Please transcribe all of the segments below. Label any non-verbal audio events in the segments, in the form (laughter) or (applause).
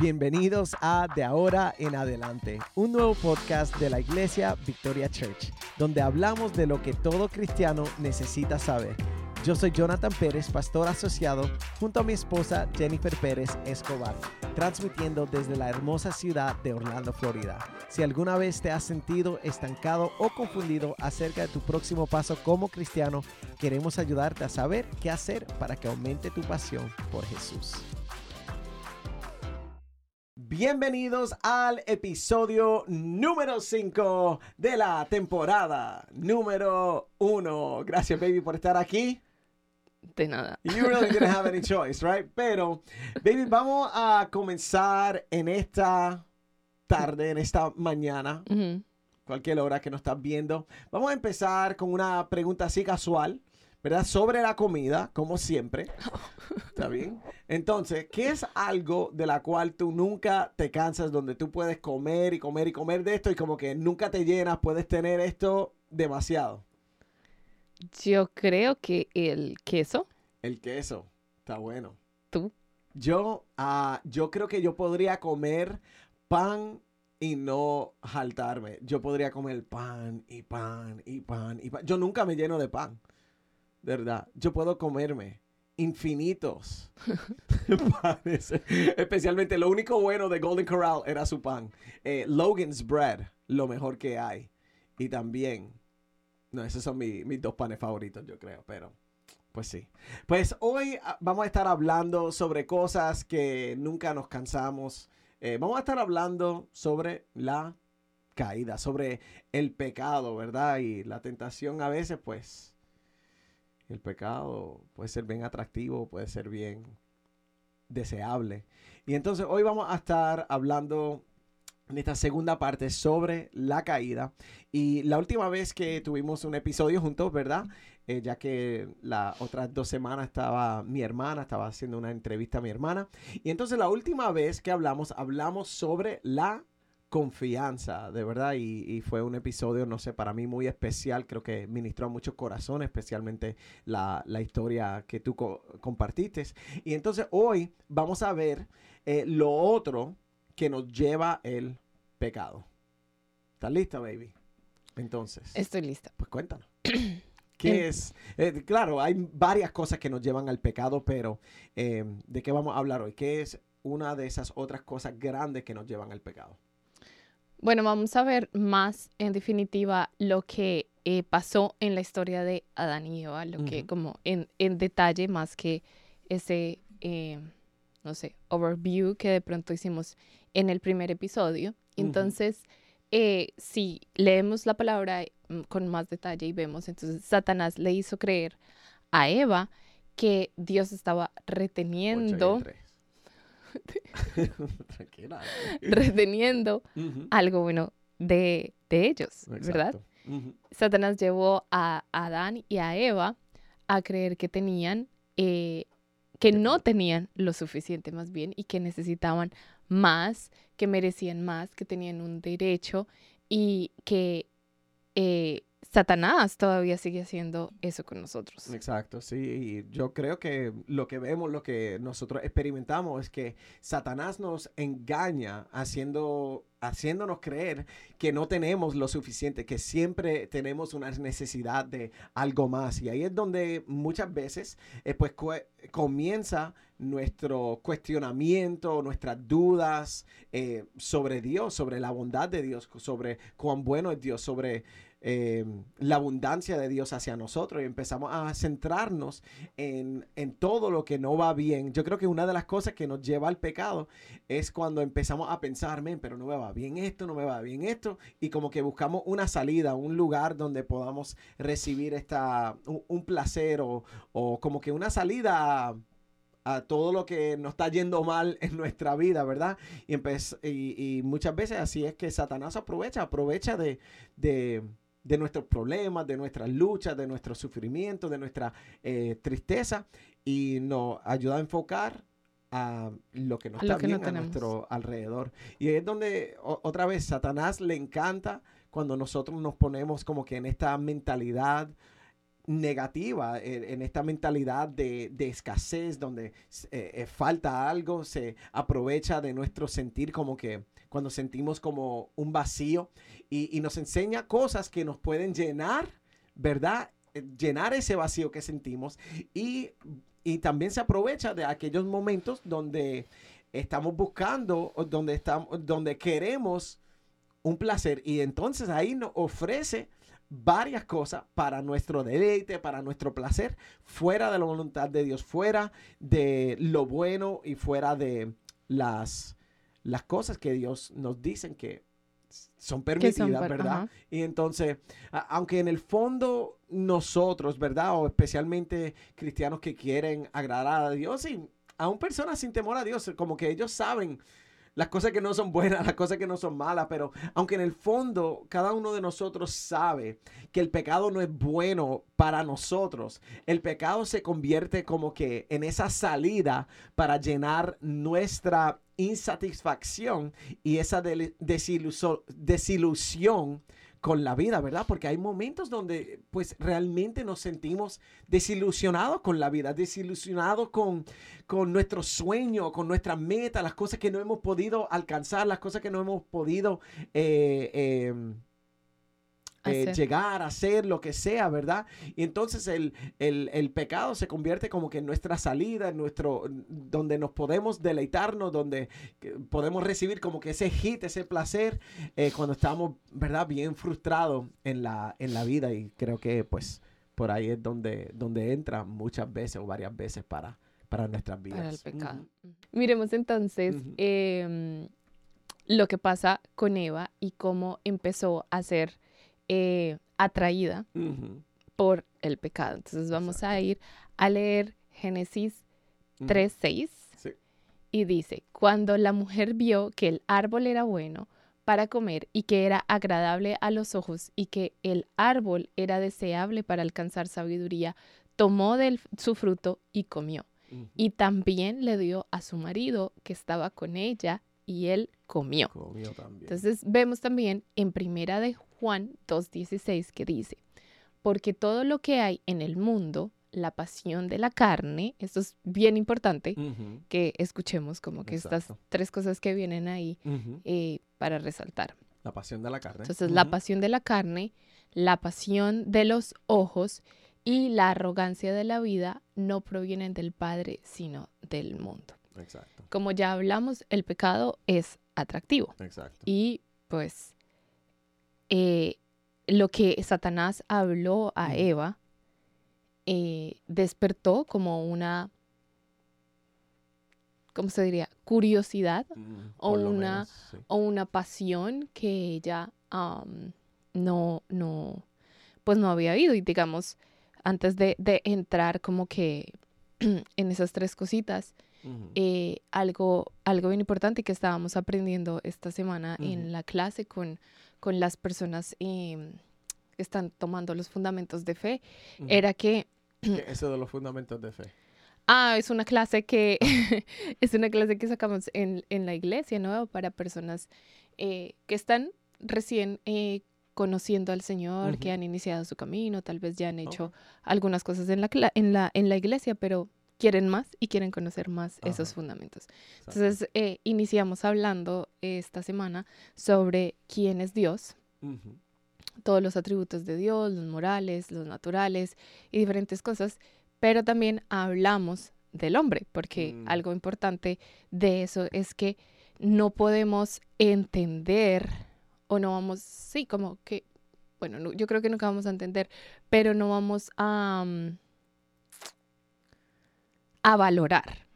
Bienvenidos a De ahora en adelante, un nuevo podcast de la iglesia Victoria Church, donde hablamos de lo que todo cristiano necesita saber. Yo soy Jonathan Pérez, pastor asociado, junto a mi esposa Jennifer Pérez Escobar, transmitiendo desde la hermosa ciudad de Orlando, Florida. Si alguna vez te has sentido estancado o confundido acerca de tu próximo paso como cristiano, queremos ayudarte a saber qué hacer para que aumente tu pasión por Jesús. Bienvenidos al episodio número 5 de la temporada número 1. Gracias, baby, por estar aquí. De nada. You really didn't have any (laughs) choice, right? Pero, baby, vamos a comenzar en esta tarde, en esta mañana, cualquier hora que nos estás viendo. Vamos a empezar con una pregunta así casual, ¿verdad? Sobre la comida, como siempre. (laughs) ¿Está bien? Entonces, ¿qué es algo de la cual tú nunca te cansas, donde tú puedes comer y comer y comer de esto y como que nunca te llenas, puedes tener esto demasiado? Yo creo que el queso, El queso, está bueno. tú. Yo, ah, yo creo que yo podría comer pan y no jaltarme. Yo podría comer pan y pan y pan y pan. Yo nunca me lleno de pan. De verdad. Yo puedo comerme infinitos (laughs) (laughs) panes. Especialmente lo único bueno de Golden Corral era su pan. Eh, Logan's Bread, lo mejor que hay. Y también, no, esos son mi- mis dos panes favoritos, yo creo, pero pues sí. Pues hoy ah, vamos a estar hablando sobre cosas que nunca nos cansamos. Eh, vamos a estar hablando sobre la caída, sobre el pecado, ¿verdad? Y la tentación a veces, pues, el pecado puede ser bien atractivo, puede ser bien deseable. Y entonces hoy vamos a estar hablando en esta segunda parte sobre la caída. Y la última vez que tuvimos un episodio juntos, ¿verdad? Eh, ya que las otras dos semanas estaba mi hermana, estaba haciendo una entrevista a mi hermana. Y entonces la última vez que hablamos, hablamos sobre la confianza, de verdad, y, y fue un episodio, no sé, para mí muy especial, creo que ministró a muchos corazones, especialmente la, la historia que tú co- compartiste. Y entonces hoy vamos a ver eh, lo otro que nos lleva el pecado. ¿Estás lista, baby? Entonces, Estoy lista. pues cuéntanos. (clears throat) ¿Qué es? Eh, claro, hay varias cosas que nos llevan al pecado, pero eh, ¿de qué vamos a hablar hoy? ¿Qué es una de esas otras cosas grandes que nos llevan al pecado? Bueno, vamos a ver más en definitiva lo que eh, pasó en la historia de Adán y Eva, lo que como en, en detalle más que ese, eh, no sé, overview que de pronto hicimos en el primer episodio. Entonces, eh, si leemos la palabra mm, con más detalle y vemos, entonces Satanás le hizo creer a Eva que Dios estaba reteniendo. (laughs) (laughs) Tranquila. reteniendo algo bueno de, de ellos, ¿verdad? Satanás llevó a Adán y a Eva a creer que tenían, eh, que no tenían lo suficiente más bien y que necesitaban más, que merecían más, que tenían un derecho y que eh, Satanás todavía sigue haciendo eso con nosotros. Exacto, sí. Yo creo que lo que vemos, lo que nosotros experimentamos es que Satanás nos engaña haciendo, haciéndonos creer que no tenemos lo suficiente, que siempre tenemos una necesidad de algo más. Y ahí es donde muchas veces eh, pues comienza nuestro cuestionamiento, nuestras dudas eh, sobre Dios, sobre la bondad de Dios, sobre cuán bueno es Dios, sobre eh, la abundancia de Dios hacia nosotros y empezamos a centrarnos en, en todo lo que no va bien. Yo creo que una de las cosas que nos lleva al pecado es cuando empezamos a pensar, "Men, pero no me va bien esto, no me va bien esto, y como que buscamos una salida, un lugar donde podamos recibir esta, un, placer o, o como que una salida a, todo lo que nos está yendo mal en nuestra vida, ¿verdad? Y, y, y muchas veces así es que Satanás aprovecha, aprovecha de, de, de nuestros problemas, de nuestras luchas, de nuestro sufrimiento, de nuestra eh, tristeza y nos ayuda a enfocar a lo que no está que no bien a nuestro alrededor. Y es donde o- otra vez Satanás le encanta cuando nosotros nos ponemos como que en esta mentalidad negativa, en, esta mentalidad de, de escasez, donde eh, eh, falta algo, se aprovecha de nuestro sentir como que cuando sentimos como un vacío y, y nos enseña cosas que nos pueden llenar, ¿verdad? Eh, Llenar ese vacío que sentimos y, y también se aprovecha de aquellos momentos donde estamos buscando, donde, estamos, donde queremos un placer y entonces ahí nos ofrece varias cosas para nuestro deleite, para nuestro placer, fuera de la voluntad de Dios, fuera de lo bueno y fuera de las, las cosas que Dios nos dicen que son permitidas, son per- ¿verdad? ajá. Y entonces, aunque en el fondo nosotros, ¿verdad? O especialmente cristianos que quieren agradar a Dios y aún personas sin temor a Dios, como que ellos saben las cosas que no son buenas, (laughs) las cosas que no son malas, pero aunque en el fondo cada uno de nosotros sabe que el pecado no es bueno para nosotros, el pecado se convierte como que en esa salida para llenar nuestra insatisfacción y esa desilusión con la vida, ¿verdad? Porque hay momentos donde pues realmente nos sentimos desilusionados con la vida, desilusionados con, con nuestro sueño, con nuestra meta, las cosas que no hemos podido alcanzar, las cosas que no hemos podido eh, eh, eh, llegar a hacer, lo que sea, ¿verdad? Y entonces el, el- el pecado se convierte como que en nuestra salida, en nuestro, donde nos podemos deleitarnos, donde que podemos recibir como que ese hit, ese placer, eh, cuando estamos, ¿verdad? Bien frustrados en la, en la vida y creo que pues por ahí es donde, donde entra muchas veces o varias veces para, para nuestras vidas. para el pecado. Miremos entonces em, lo que pasa con Eva y cómo empezó a ser eh, atraída por el pecado. Entonces vamos a ir a leer Génesis Ujú. 3.6 Sí. y dice, cuando la mujer vio que el árbol era bueno para comer y que era agradable a los ojos y que el árbol era deseable para alcanzar sabiduría, tomó de su fruto y comió. Y también le dio a su marido que estaba con ella y él comió. Comió también. Entonces vemos también en primera de Juan 2.16 que dice, porque todo lo que hay en el mundo, la pasión de la carne, esto es bien importante que escuchemos como que estas tres cosas que vienen ahí eh, para resaltar. La pasión de la carne. Entonces la pasión de la carne, la pasión de los ojos y la arrogancia de la vida no provienen del Padre, sino del mundo. Exacto, Como ya hablamos, el pecado es atractivo. exacto. Y pues eh, lo que Satanás habló a. Eva eh, despertó como una, ¿cómo se diría? Curiosidad Mm, o una- menos, sí. o una pasión que ella no, no, pues no había habido. Y digamos, antes de, de entrar como que (clears throat) en esas tres cositas, eh, algo, algo bien importante que estábamos aprendiendo esta semana en la clase con, con las personas em, que están tomando los fundamentos de fe, era que, Eso de los fundamentos de fe. ah, es una clase que, (laughs) es una clase que sacamos en, en la iglesia, ¿no? Para personas eh, que están recién eh, conociendo al Señor, que han iniciado su camino, tal vez ya han hecho algunas cosas en la, en la, en la iglesia, pero quieren más y quieren conocer más esos fundamentos. Entonces, eh, iniciamos hablando esta semana sobre quién es Dios, todos los atributos de Dios, los morales, los naturales y diferentes cosas, pero también hablamos del hombre, porque Mm. algo importante de eso es que no podemos entender o no vamos, sí, como que, bueno, no- yo creo que nunca vamos a entender, pero no vamos a, mm, a valorar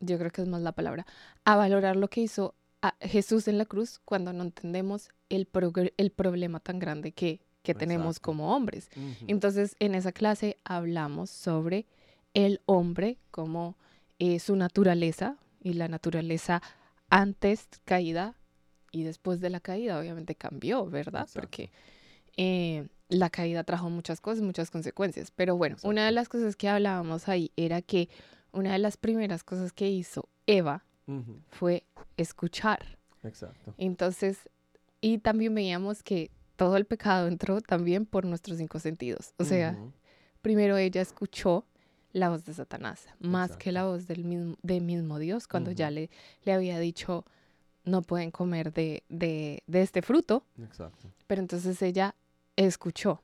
yo creo que es más la palabra, a valorar lo que hizo a Jesús en la cruz cuando no entendemos el, el problema tan grande que, que tenemos como hombres. Entonces, en esa clase hablamos sobre el hombre como eh, su naturaleza y la naturaleza antes caída y después de la caída, obviamente cambió, ¿verdad? Exacto. Porque eh, la caída trajo muchas cosas, muchas consecuencias. Pero bueno, una de las cosas que hablábamos ahí era que una de las primeras cosas que hizo Eva fue escuchar. Exacto. Entonces, y también veíamos que todo el pecado entró también por nuestros cinco sentidos. O sea, primero ella escuchó la voz de Satanás, más que la voz del mismo, del mismo Dios, cuando ya le, le había dicho, no pueden comer de, de, de este fruto, Exacto. pero entonces ella escuchó.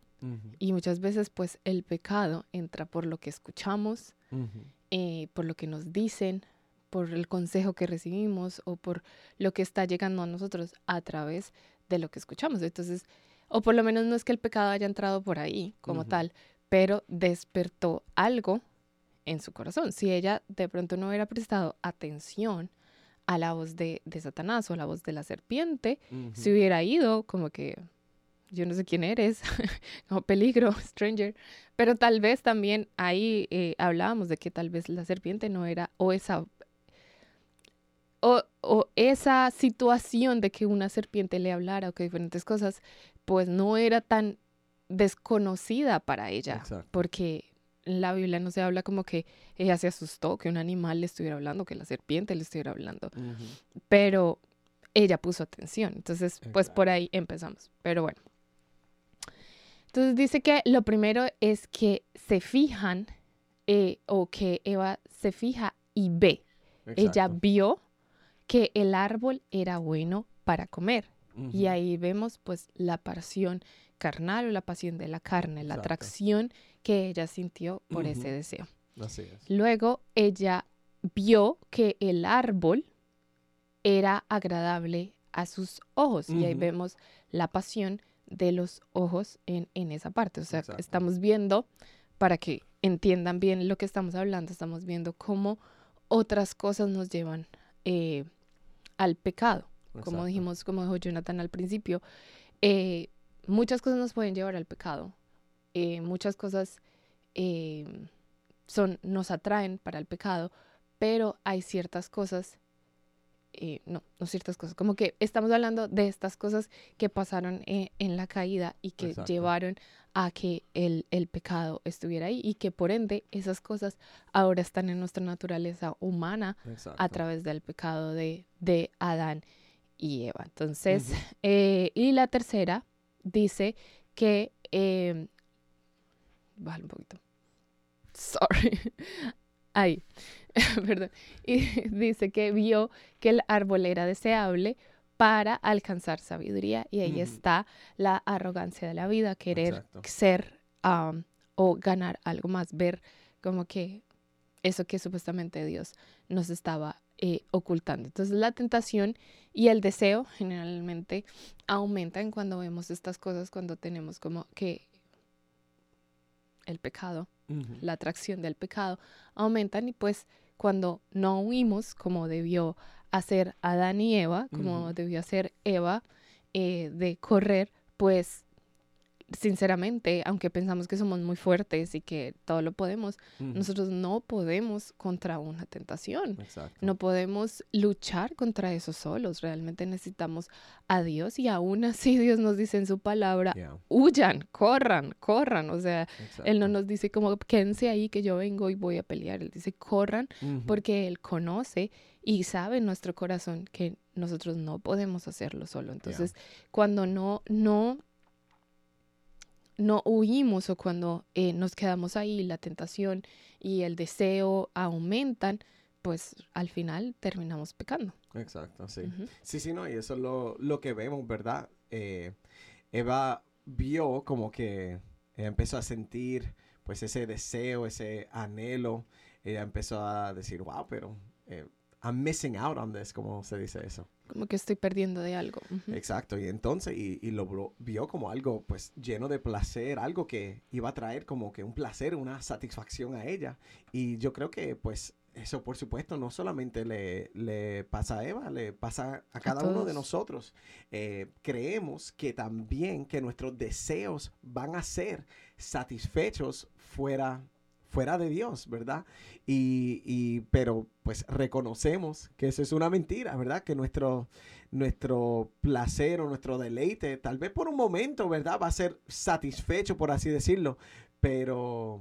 Y muchas veces pues el pecado entra por lo que escuchamos, ujú, eh, por lo que nos dicen, por el consejo que recibimos o por lo que está llegando a nosotros a través de lo que escuchamos. Entonces, o por lo menos no es que el pecado haya entrado por ahí como tal, pero despertó algo en su corazón. Si ella de pronto no hubiera prestado atención a la voz de, de Satanás o la voz de la serpiente, ujú. se hubiera ido como que yo no sé quién eres, (laughs) como peligro, (laughs) stranger, pero tal vez también ahí eh, hablábamos de que tal vez la serpiente no era, o esa, o, o esa situación de que una serpiente le hablara o que diferentes cosas, pues no era tan desconocida para ella, Exacto. porque en la Biblia no se habla como que ella se asustó, que un animal le estuviera hablando, que la serpiente le estuviera hablando pero ella puso atención. Entonces, pues por ahí empezamos. Pero bueno. Entonces dice que lo primero es que se fijan eh, o que Eva se fija y ve. Ella vio que el árbol era bueno para comer. Y ahí vemos pues la pasión carnal o la pasión de la carne, la Exacto. atracción que ella sintió por ese deseo. Así es. Luego ella vio que el árbol era agradable a sus ojos. Y ahí vemos la pasión de los ojos en, en esa parte. O sea, Exacto. estamos viendo, para que entiendan bien lo que estamos hablando, estamos viendo cómo otras cosas nos llevan eh, al pecado. Como dijimos, como dijo Jonathan al principio, eh, muchas cosas nos pueden llevar al pecado. Eh, muchas cosas son, nos atraen para el pecado, pero hay ciertas cosas, eh, no, no ciertas cosas, como que estamos hablando de estas cosas que pasaron eh, en la caída y que Exacto. llevaron a que el, el pecado estuviera ahí y que por ende esas cosas ahora están en nuestra naturaleza humana Exacto. a través del pecado de, de Adán y Eva. Entonces, (laughs) eh, y la tercera dice que, eh, un poquito. (laughs) Sorry. Ahí, (laughs) perdón. Y (laughs) dice que vio que el árbol era deseable para alcanzar sabiduría y ahí está la arrogancia de la vida, querer Exacto. ser o ganar algo más, ver como que eso que supuestamente Dios nos estaba eh, ocultando. Entonces la tentación y el deseo generalmente aumentan cuando vemos estas cosas, cuando tenemos como que el pecado, la atracción del pecado, aumentan y pues cuando no huimos como debió hacer Adán y Eva, como debió hacer Eva eh, de correr, pues sinceramente, aunque pensamos que somos muy fuertes y que todo lo podemos, nosotros no podemos contra una tentación. Exacto. No podemos luchar contra eso solos. Realmente necesitamos a Dios y aún así (laughs) Dios nos dice en su palabra, Yeah, huyan, corran, corran. O sea, Él no nos dice como quédense ahí que yo vengo y voy a pelear. Él dice corran porque Él conoce y sabe en nuestro corazón que nosotros no podemos hacerlo solo. Entonces, cuando no, no, no huimos o cuando eh, nos quedamos ahí, la tentación y el deseo aumentan, pues al final terminamos pecando. Exacto, sí. Sí, sí, no, y eso es lo, lo que vemos, ¿verdad? Eh, Eva vio como que ella empezó a sentir pues ese deseo, ese anhelo. Ella empezó a decir, wow, pero eh, I'm missing out on this, como se dice eso. Como que estoy perdiendo de algo. Exacto, y entonces, y, y lo vio como algo pues lleno de placer, algo que iba a traer como que un placer, una satisfacción a ella. Y yo creo que pues eso por supuesto no solamente le, le pasa a Eva, le pasa a cada uno de nosotros. Eh, creemos que también que nuestros deseos van a ser satisfechos fuera fuera de Dios, ¿verdad? Y, y pero pues reconocemos que eso es una mentira, ¿verdad? Que nuestro nuestro placer o nuestro deleite, tal vez por un momento, ¿verdad? Va a ser satisfecho, por así decirlo, pero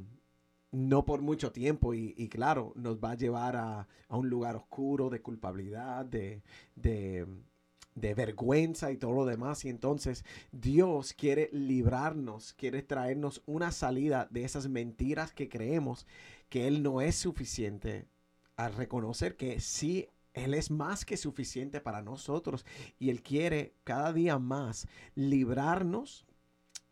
no por mucho tiempo y, y claro, nos va a llevar a, a un lugar oscuro de culpabilidad, de, de, de vergüenza y todo lo demás. Y entonces Dios quiere librarnos, quiere traernos una salida de esas mentiras que creemos que Él no es suficiente a reconocer que sí él es más que suficiente para nosotros y Él quiere cada día más librarnos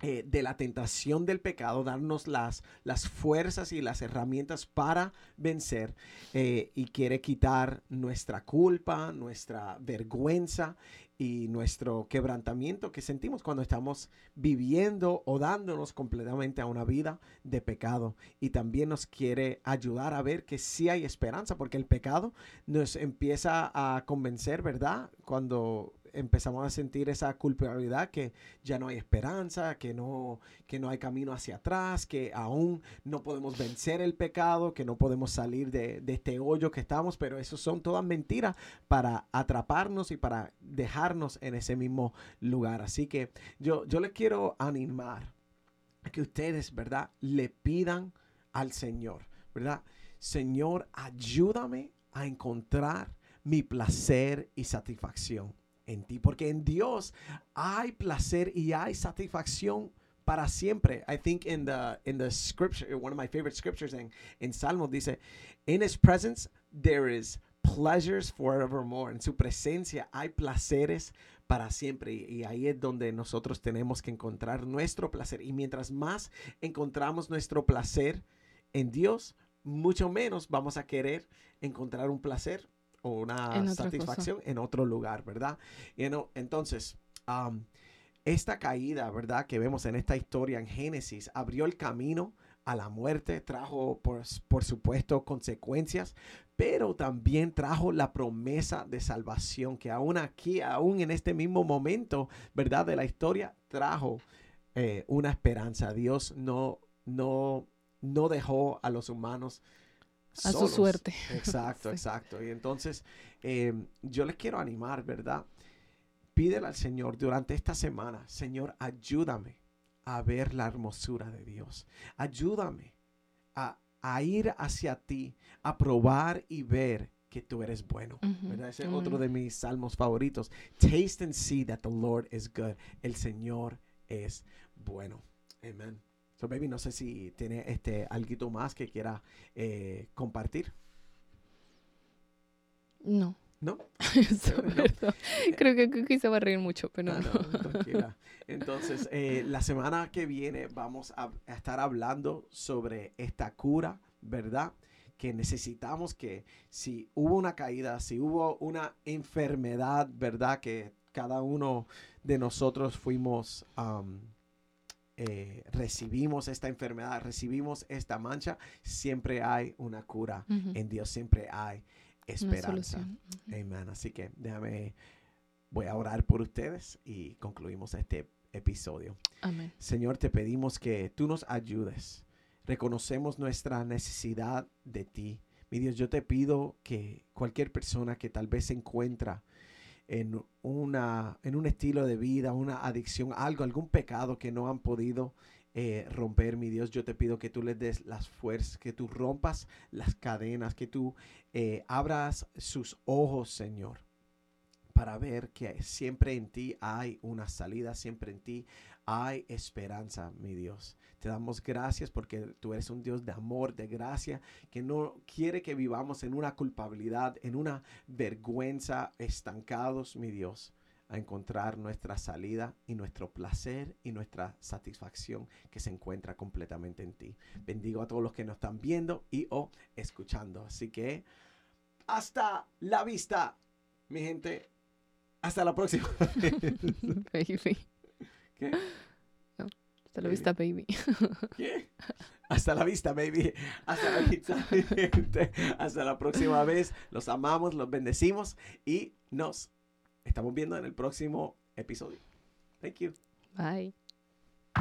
eh, de la tentación del pecado, darnos las, las fuerzas y las herramientas para vencer eh, y quiere quitar nuestra culpa, nuestra vergüenza y nuestro quebrantamiento que sentimos cuando estamos viviendo o dándonos completamente a una vida de pecado. Y también nos quiere ayudar a ver que sí hay esperanza, porque el pecado nos empieza a convencer, ¿verdad? Cuando empezamos a sentir esa culpabilidad que ya no hay esperanza, que no, que no hay camino hacia atrás, que aún no podemos vencer el pecado, que no podemos salir de, este hoyo que estamos, pero eso son todas mentiras para atraparnos y para dejarnos en ese mismo lugar. Así que yo, yo les quiero animar a que ustedes, ¿verdad? Le pidan al Señor, ¿verdad? Señor, ayúdame a encontrar mi placer y satisfacción en ti, porque en Dios hay placer y hay satisfacción para siempre. I think in the in the scripture, one of my favorite scriptures in, in Salmos dice, in his presence there is pleasures forevermore. En su presencia hay placeres para siempre y ahí es donde nosotros tenemos que encontrar nuestro placer y mientras más encontramos nuestro placer en Dios, mucho menos vamos a querer encontrar un placer o una satisfacción en otro lugar, ¿verdad? Y entonces, esta caída, ¿verdad? Que vemos en esta historia en Génesis, abrió el camino a la muerte, trajo, por, por supuesto, consecuencias, pero también trajo la promesa de salvación, que aún aquí, aún en este mismo momento, ¿verdad? De la historia, trajo eh, una esperanza. Dios no, no, no dejó a los humanos a su suerte. (laughs) Exacto, exacto. Y entonces em, yo les quiero animar, ¿verdad? Pídele al Señor durante esta semana, Señor, ayúdame a ver la hermosura de Dios. Ayúdame a, ir hacia ti, a probar y ver que tú eres bueno. ¿verdad? Ese es otro de mis salmos favoritos. Taste and see that the Lord is good. El Señor es bueno. Amén. So, baby, no sé si tiene este algo más que quiera eh, compartir. No. ¿No? (laughs) (laughs) Creo que quizá va a reír mucho, pero ah, no. tranquila. Entonces, eh, la semana que viene vamos a, estar hablando sobre esta cura, ¿verdad? Que necesitamos que si hubo una caída, si hubo una enfermedad, ¿verdad? Que cada uno de nosotros fuimos... Eh, recibimos esta enfermedad, recibimos esta mancha, siempre hay una cura en Dios, siempre hay esperanza. Amén. Así que déjame, voy a orar por ustedes y concluimos este episodio. Amén. Señor, te pedimos que tú nos ayudes. Reconocemos nuestra necesidad de ti. Mi Dios, yo te pido que cualquier persona que tal vez se encuentra en, una, en un estilo de vida, una adicción, algo, algún pecado que no han podido eh, romper, mi Dios, yo te pido que tú les des las fuerzas, que tú rompas las cadenas, que tú eh, abras sus ojos, Señor, para ver que siempre en ti hay una salida, siempre en ti hay esperanza, mi Dios. Te damos gracias porque tú eres un Dios de amor, de gracia, que no quiere que vivamos en una culpabilidad, en una vergüenza, estancados, mi Dios, a encontrar nuestra salida y nuestro placer y nuestra satisfacción que se encuentra completamente en ti. Bendigo a todos los que nos están viendo y o escuchando. Así que hasta la vista, mi gente. Hasta la próxima. (laughs) (laughs) ¿Qué? hasta la vista, baby. (laughs) ¿Qué? Hasta la vista, baby. Hasta la vista. (laughs) hasta la próxima vez. Los amamos, los bendecimos y nos estamos viendo en el próximo episodio. Thank you. Bye.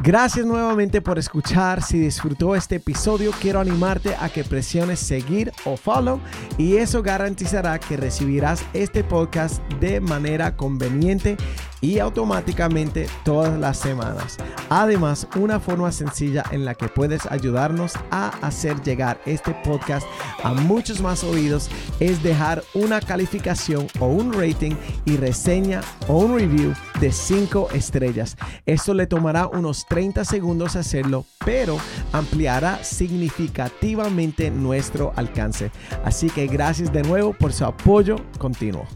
Gracias nuevamente por escuchar. Si disfrutó este episodio, quiero animarte a que presiones seguir o follow y eso garantizará que recibirás este podcast de manera conveniente y automáticamente todas las semanas. Además, una forma sencilla en la que puedes ayudarnos a hacer llegar este podcast a muchos más oídos es dejar una calificación o un rating y reseña o un review de 5 estrellas. Esto le tomará unos 30 segundos hacerlo, pero ampliará significativamente nuestro alcance. Así que gracias de nuevo por su apoyo continuo.